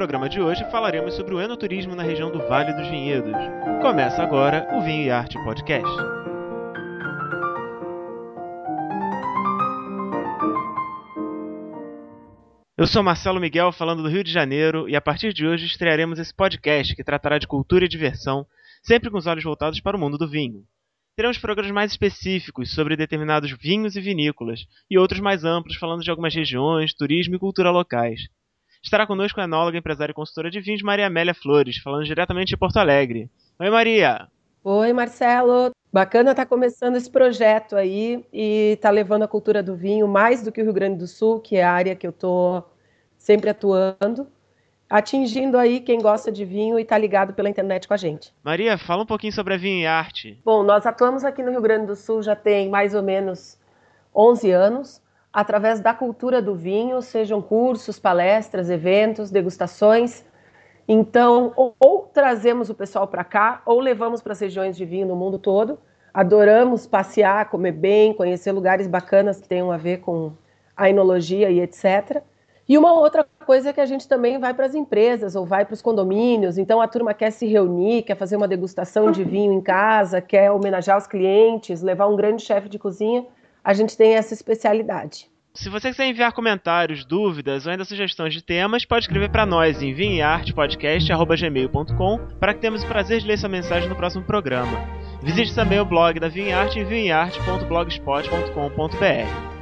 programa de hoje falaremos sobre o enoturismo na região do Vale dos Vinhedos. Começa agora o Vinho e Arte Podcast. Eu sou Marcelo Miguel, falando do Rio de Janeiro, e a partir de hoje estrearemos esse podcast que tratará de cultura e diversão, sempre com os olhos voltados para o mundo do vinho. Teremos programas mais específicos sobre determinados vinhos e vinícolas, e outros mais amplos falando de algumas regiões, turismo e cultura locais. Estará conosco a enóloga, empresária e consultora de vinhos Maria Amélia Flores, falando diretamente de Porto Alegre. Oi, Maria! Oi, Marcelo! Bacana estar tá começando esse projeto aí e estar tá levando a cultura do vinho mais do que o Rio Grande do Sul, que é a área que eu estou sempre atuando, atingindo aí quem gosta de vinho e está ligado pela internet com a gente. Maria, fala um pouquinho sobre a Vinho e Arte. Bom, nós atuamos aqui no Rio Grande do Sul já tem mais ou menos 11 anos através da cultura do vinho, sejam cursos, palestras, eventos, degustações. Então, ou, ou trazemos o pessoal para cá, ou levamos para as regiões de vinho no mundo todo. Adoramos passear, comer bem, conhecer lugares bacanas que tenham a ver com a enologia e etc. E uma outra coisa é que a gente também vai para as empresas ou vai para os condomínios. Então a turma quer se reunir, quer fazer uma degustação de vinho em casa, quer homenagear os clientes, levar um grande chefe de cozinha a gente tem essa especialidade. Se você quiser enviar comentários, dúvidas ou ainda sugestões de temas, pode escrever para nós em vinhartepodcast.gmail.com para que tenhamos o prazer de ler sua mensagem no próximo programa. Visite também o blog da Vinharte em vinharte.blogspot.com.br.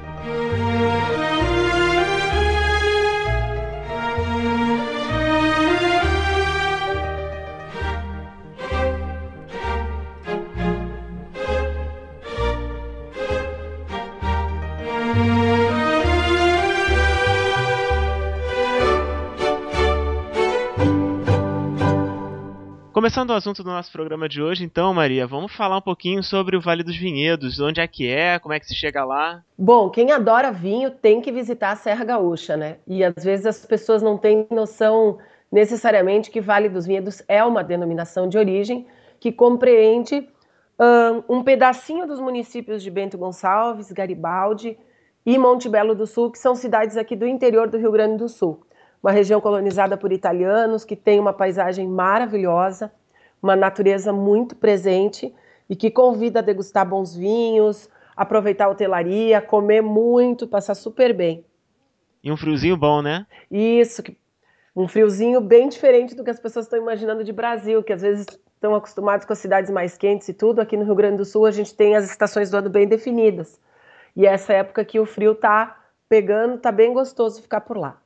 Começando o assunto do nosso programa de hoje, então, Maria, vamos falar um pouquinho sobre o Vale dos Vinhedos, onde é que é, como é que se chega lá? Bom, quem adora vinho tem que visitar a Serra Gaúcha, né? E às vezes as pessoas não têm noção necessariamente que Vale dos Vinhedos é uma denominação de origem que compreende um, um pedacinho dos municípios de Bento Gonçalves, Garibaldi e Monte Belo do Sul, que são cidades aqui do interior do Rio Grande do Sul uma região colonizada por italianos, que tem uma paisagem maravilhosa, uma natureza muito presente e que convida a degustar bons vinhos, aproveitar a hotelaria, comer muito, passar super bem. E um friozinho bom, né? Isso, um friozinho bem diferente do que as pessoas estão imaginando de Brasil, que às vezes estão acostumados com as cidades mais quentes e tudo. Aqui no Rio Grande do Sul a gente tem as estações do ano bem definidas. E é essa época que o frio tá pegando, tá bem gostoso ficar por lá.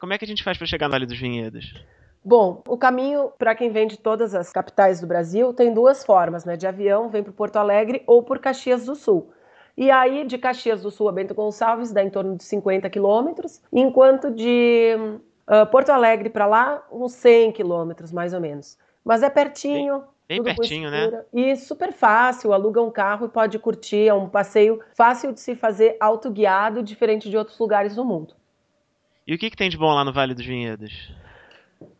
Como é que a gente faz para chegar no Vale dos Vinhedos? Bom, o caminho para quem vem de todas as capitais do Brasil tem duas formas, né? De avião, vem para Porto Alegre ou por Caxias do Sul. E aí, de Caxias do Sul a Bento Gonçalves, dá em torno de 50 quilômetros, enquanto de uh, Porto Alegre para lá, uns 100 quilômetros, mais ou menos. Mas é pertinho. Bem, bem pertinho, né? E super fácil, aluga um carro e pode curtir, é um passeio fácil de se fazer autoguiado, diferente de outros lugares do mundo. E o que, que tem de bom lá no Vale dos Vinhedos?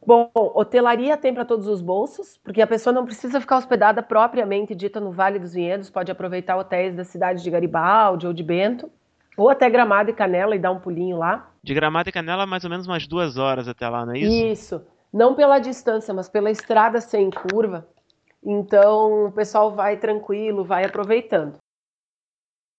Bom, hotelaria tem para todos os bolsos, porque a pessoa não precisa ficar hospedada propriamente dita no Vale dos Vinhedos, pode aproveitar hotéis da cidade de Garibaldi ou de Bento, ou até Gramado e Canela e dar um pulinho lá. De Gramado e Canela, mais ou menos umas duas horas até lá, não é isso? Isso. Não pela distância, mas pela estrada sem curva. Então o pessoal vai tranquilo, vai aproveitando.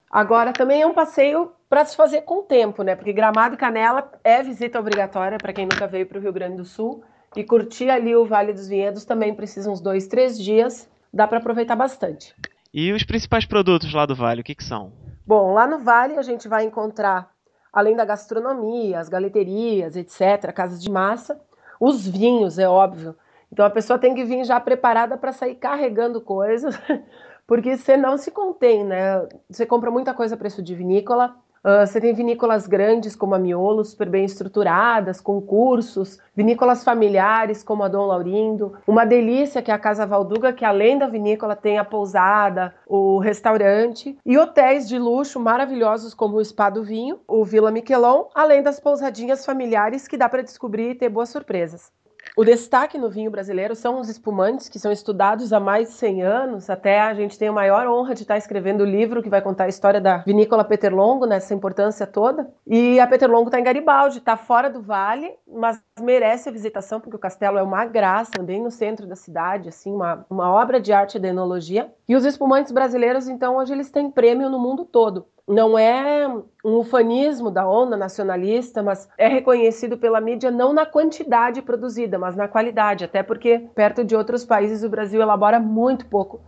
Agora também é um passeio para se fazer com o tempo, né? Porque Gramado e Canela é visita obrigatória para quem nunca veio para o Rio Grande do Sul. E curtir ali o Vale dos Vinhedos também precisa uns dois, três dias. Dá para aproveitar bastante. E os principais produtos lá do Vale, o que, que são? Bom, lá no Vale a gente vai encontrar, além da gastronomia, as galeterias, etc., casas de massa, os vinhos, é óbvio. Então a pessoa tem que vir já preparada para sair carregando coisas, porque você não se contém, né? Você compra muita coisa a preço de vinícola, Uh, você tem vinícolas grandes como a Miolo, super bem estruturadas, com cursos, vinícolas familiares como a Dom Laurindo, uma delícia que é a Casa Valduga, que além da vinícola tem a pousada, o restaurante e hotéis de luxo maravilhosos como o Spa do Vinho, o Vila Miquelon, além das pousadinhas familiares que dá para descobrir e ter boas surpresas. O destaque no vinho brasileiro são os espumantes, que são estudados há mais de 100 anos. Até a gente tem a maior honra de estar escrevendo o livro que vai contar a história da vinícola Peterlongo, nessa importância toda. E a Peterlongo está em Garibaldi, está fora do vale, mas merece a visitação, porque o castelo é uma graça, bem no centro da cidade, assim, uma, uma obra de arte de enologia. E os espumantes brasileiros, então, hoje eles têm prêmio no mundo todo não é um ufanismo da onda nacionalista, mas é reconhecido pela mídia não na quantidade produzida, mas na qualidade, até porque perto de outros países o Brasil elabora muito pouco,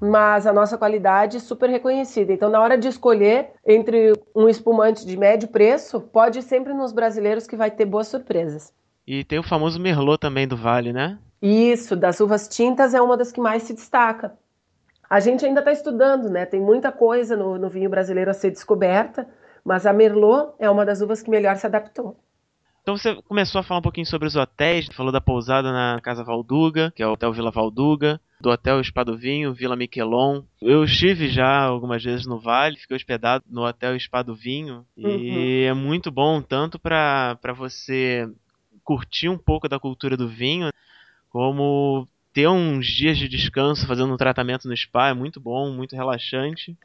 mas a nossa qualidade é super reconhecida. Então, na hora de escolher entre um espumante de médio preço, pode ir sempre nos brasileiros que vai ter boas surpresas. E tem o famoso Merlot também do Vale, né? Isso, das uvas tintas é uma das que mais se destaca. A gente ainda está estudando, né? Tem muita coisa no, no, vinho brasileiro a ser descoberta, mas a Merlot é uma das uvas que melhor se adaptou. Então você começou a falar um pouquinho sobre os hotéis, falou da pousada na Casa Valduga, que é o Hotel Vila Valduga, do Hotel Espadovinho, Vila Miquelon. Eu estive já algumas vezes no Vale, fiquei hospedado no Hotel Espadovinho uhum. e é muito bom tanto para você curtir um pouco da cultura do vinho, como ter uns dias de descanso fazendo um tratamento no spa é muito bom, muito relaxante.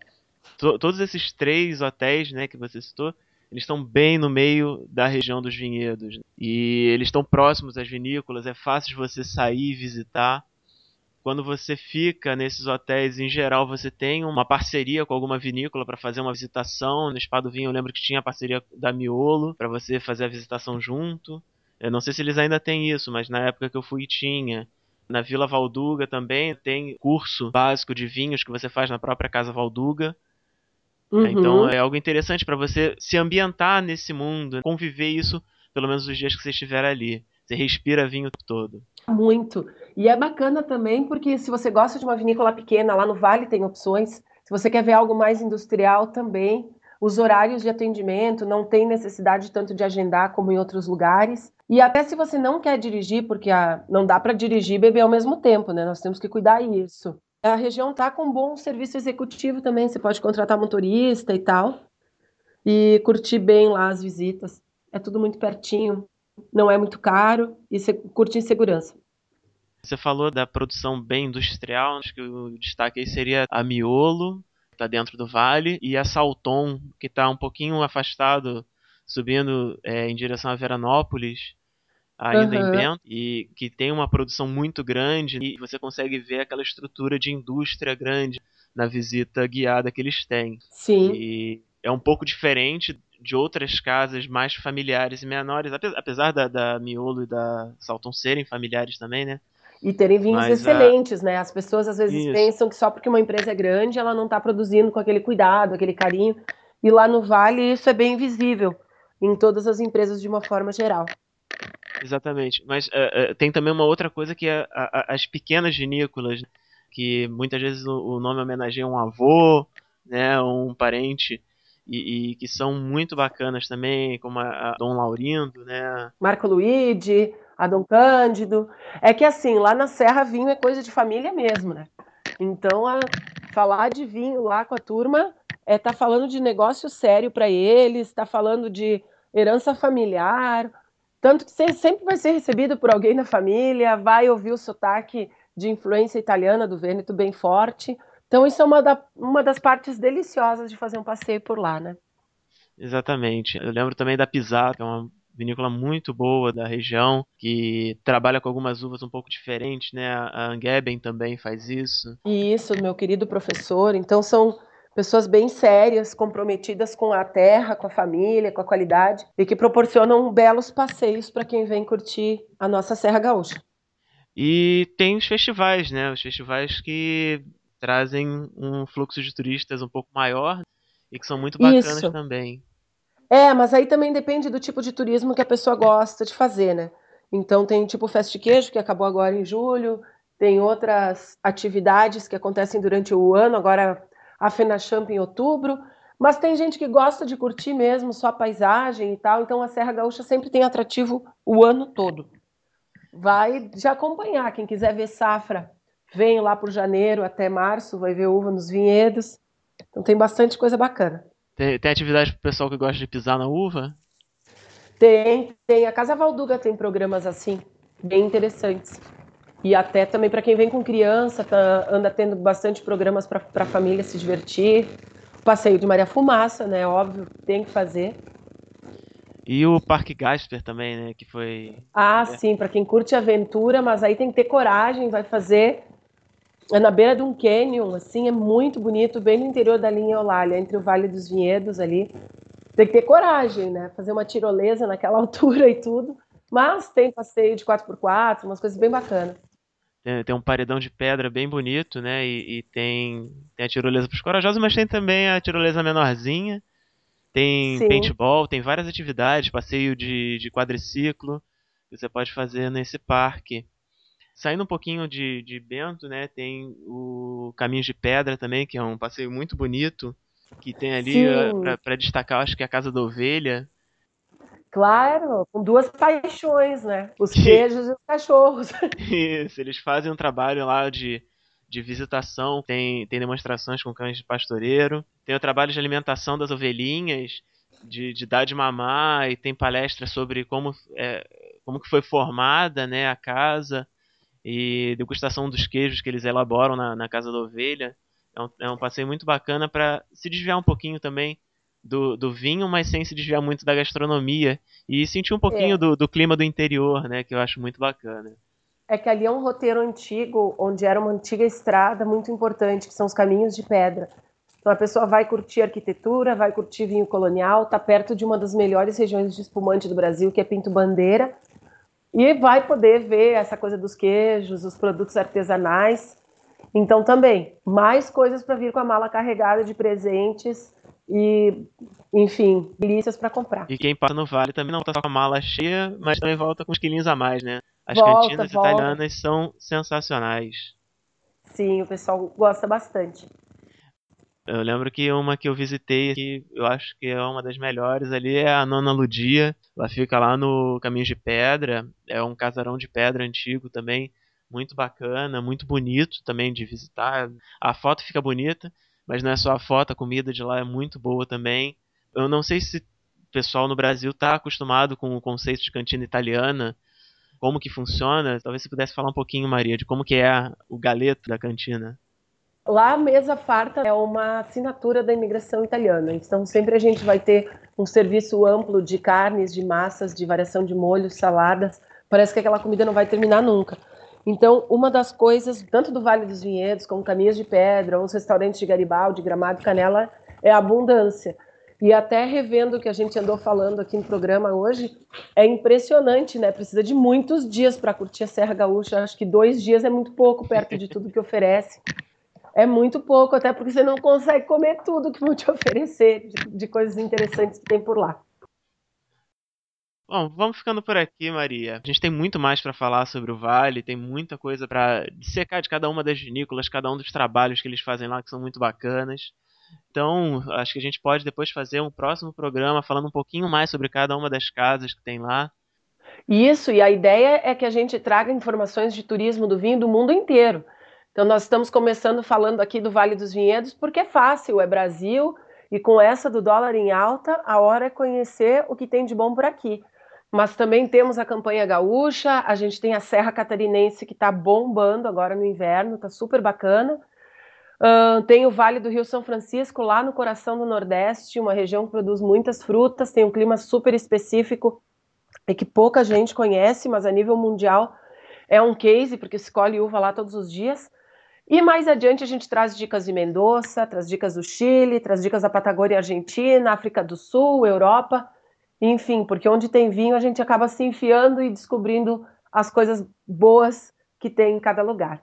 T todos esses três hotéis, né, que você citou, eles estão bem no meio da região dos vinhedos. E eles estão próximos às vinícolas, é fácil de você sair e visitar. Quando você fica nesses hotéis, em geral, você tem uma parceria com alguma vinícola para fazer uma visitação. No Spa do Vinho, eu lembro que tinha a parceria da Miolo para você fazer a visitação junto. Eu não sei se eles ainda têm isso, mas na época que eu fui tinha. Na Vila Valduga também tem curso básico de vinhos que você faz na própria Casa Valduga. Uhum. Então é algo interessante para você se ambientar nesse mundo, conviver isso pelo menos os dias que você estiver ali. Você respira vinho todo. Muito. E é bacana também porque se você gosta de uma vinícola pequena, lá no Vale tem opções. Se você quer ver algo mais industrial também, os horários de atendimento não tem necessidade tanto de agendar como em outros lugares. E até se você não quer dirigir, porque a, não dá para dirigir e beber ao mesmo tempo, né? Nós temos que cuidar isso. A região tá com um bom serviço executivo também, você pode contratar motorista e tal. E curtir bem lá as visitas. É tudo muito pertinho, não é muito caro e você curte em segurança. Você falou da produção bem industrial, acho que o destaque aí seria a Miolo, está dentro do vale, e a Salton, que está um pouquinho afastado, subindo é, em direção a Veranópolis ainda uhum. em Bento, e que tem uma produção muito grande, e você consegue ver aquela estrutura de indústria grande na visita guiada que eles têm. Sim. E é um pouco diferente de outras casas mais familiares e menores, apesar da, da Miolo e da Salton serem familiares também, né? E terem vinhos Mas, excelentes, a... né? As pessoas às vezes Isso. pensam que só porque uma empresa é grande, ela não está produzindo com aquele cuidado, aquele carinho. E lá no Vale isso é bem visível em todas as empresas de uma forma geral. Exatamente. Mas uh, uh, tem também uma outra coisa que é a, a, as pequenas vinícolas, que muitas vezes o, o, nome homenageia um avô, né, um parente, e, e, que são muito bacanas também, como a, a Dom Laurindo, né? Marco Luigi, a Dom Cândido. É que assim, lá na Serra vinho é coisa de família mesmo, né? Então, a, falar de vinho lá com a turma é tá falando de negócio sério para eles, tá falando de herança familiar, tanto que você sempre vai ser recebido por alguém da família, vai ouvir o sotaque de influência italiana do Vêneto bem forte. Então, isso é uma, da, uma das partes deliciosas de fazer um passeio por lá, né? Exatamente. Eu lembro também da Pisato, que é uma vinícola muito boa da região, que trabalha com algumas uvas um pouco diferentes, né? A Angeben também faz isso. Isso, meu querido professor. Então, são pessoas bem sérias, comprometidas com a terra, com a família, com a qualidade e que proporcionam belos passeios para quem vem curtir a nossa Serra Gaúcha. E tem os festivais, né? Os festivais que trazem um fluxo de turistas um pouco maior e que são muito bacanas Isso. também. É, mas aí também depende do tipo de turismo que a pessoa gosta de fazer, né? Então tem tipo Festa Queijo, que acabou agora em julho, tem outras atividades que acontecem durante o ano, agora a FenaChamp em outubro, mas tem gente que gosta de curtir mesmo só a paisagem e tal, então a Serra Gaúcha sempre tem atrativo o ano todo. Vai de acompanhar, quem quiser ver safra, vem lá por janeiro até março, vai ver uva nos vinhedos. Então tem bastante coisa bacana. Tem, tem atividade para o pessoal que gosta de pisar na uva? Tem, tem. A Casa Valduga tem programas assim. bem interessantes. E até também para quem vem com criança, tá, anda tendo bastante programas para a família se divertir. O passeio de Maria Fumaça, né? Óbvio, tem que fazer. E o Parque Gasper também, né? Que foi. Ah, é. sim, para quem curte aventura, mas aí tem que ter coragem, vai fazer. É na beira de um canyon, assim, é muito bonito, bem no interior da linha Eulália, entre o Vale dos Vinhedos ali. Tem que ter coragem, né? Fazer uma tirolesa naquela altura e tudo. Mas tem passeio de 4x4, umas coisas bem bacanas. Tem, tem um paredão de pedra bem bonito, né? E, e tem, tem a tirolesa para os corajosos, mas tem também a tirolesa menorzinha. Tem Sim. paintball, tem várias atividades, passeio de, de quadriciclo que você pode fazer nesse parque. Saindo um pouquinho de, de Bento, né, tem o Caminhos de Pedra também, que é um passeio muito bonito, que tem ali para destacar, acho que é a Casa da Ovelha. Claro, com duas paixões, né? Os queijos e os cachorros. Isso, eles fazem um trabalho lá de de visitação, tem, tem demonstrações com cães de pastoreiro, tem o trabalho de alimentação das ovelhinhas, de, de dar de mamar, e tem palestras sobre como, é, como que foi formada né, a casa, e degustação dos queijos que eles elaboram na, na casa da ovelha. É um, é um passeio muito bacana para se desviar um pouquinho também do, do vinho, mas sem se desviar muito da gastronomia. E sentir um pouquinho é. do, do clima do interior, né? Que eu acho muito bacana é que ali é um roteiro antigo, onde era uma antiga estrada muito importante, que são os caminhos de pedra. Então a pessoa vai curtir arquitetura, vai curtir vinho colonial, está perto de uma das melhores regiões de espumante do Brasil, que é Pinto Bandeira, e vai poder ver essa coisa dos queijos, os produtos artesanais. Então também, mais coisas para vir com a mala carregada de presentes e, enfim, delícias para comprar. E quem passa no Vale também não está só com a mala cheia, mas também volta com uns quilinhos a mais, né? As volta, cantinas volta. italianas são sensacionais. Sim, o pessoal gosta bastante. Eu lembro que uma que eu visitei que eu acho que é uma das melhores ali é a Nona Ludia. Ela fica lá no Caminho de Pedra. É um casarão de pedra antigo também, muito bacana, muito bonito também de visitar. A foto fica bonita, mas não é só a foto, a comida de lá é muito boa também. Eu não sei se o pessoal no Brasil está acostumado com o conceito de cantina italiana, como que funciona. Talvez você pudesse falar um pouquinho, Maria, de como que é o galeto da cantina. Lá a mesa farta é uma assinatura da imigração italiana. Então sempre a gente vai ter um serviço amplo de carnes, de massas, de variação de molhos, saladas. Parece que aquela comida não vai terminar nunca. Então, uma das coisas, tanto do Vale dos Vinhedos, como Caminhos de Pedra, ou os restaurantes de Garibaldi, Gramado Canela, é a abundância. E até revendo o que a gente andou falando aqui no programa hoje, é impressionante, né? Precisa de muitos dias para curtir a Serra Gaúcha. Acho que dois dias é muito pouco perto de tudo que oferece. É muito pouco, até porque você não consegue comer tudo que vão te oferecer de, de coisas interessantes que tem por lá. Bom, vamos ficando por aqui, Maria. A gente tem muito mais para falar sobre o Vale, tem muita coisa para dissecar de cada uma das vinícolas, cada um dos trabalhos que eles fazem lá que são muito bacanas. Então, acho que a gente pode depois fazer um próximo programa falando um pouquinho mais sobre cada uma das casas que tem lá. Isso, e a ideia é que a gente traga informações de turismo do vinho do mundo inteiro. Então, nós estamos começando falando aqui do Vale dos Vinhedos porque é fácil, é Brasil, e com essa do dólar em alta, a hora é conhecer o que tem de bom por aqui. Mas também temos a campanha gaúcha, a gente tem a Serra Catarinense que está bombando agora no inverno, está super bacana. Uh, tem o Vale do Rio São Francisco, lá no coração do Nordeste, uma região que produz muitas frutas, tem um clima super específico e que pouca gente conhece, mas a nível mundial é um case, porque se colhe uva lá todos os dias. E mais adiante a gente traz dicas de Mendoza, traz dicas do Chile, traz dicas da Patagônia Argentina, África do Sul, Europa, enfim, porque onde tem vinho a gente acaba se enfiando e descobrindo as coisas boas que tem em cada lugar.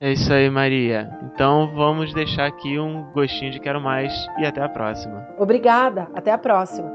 É isso aí, Maria. Então vamos deixar aqui um gostinho de quero mais e até a próxima. Obrigada, até a próxima.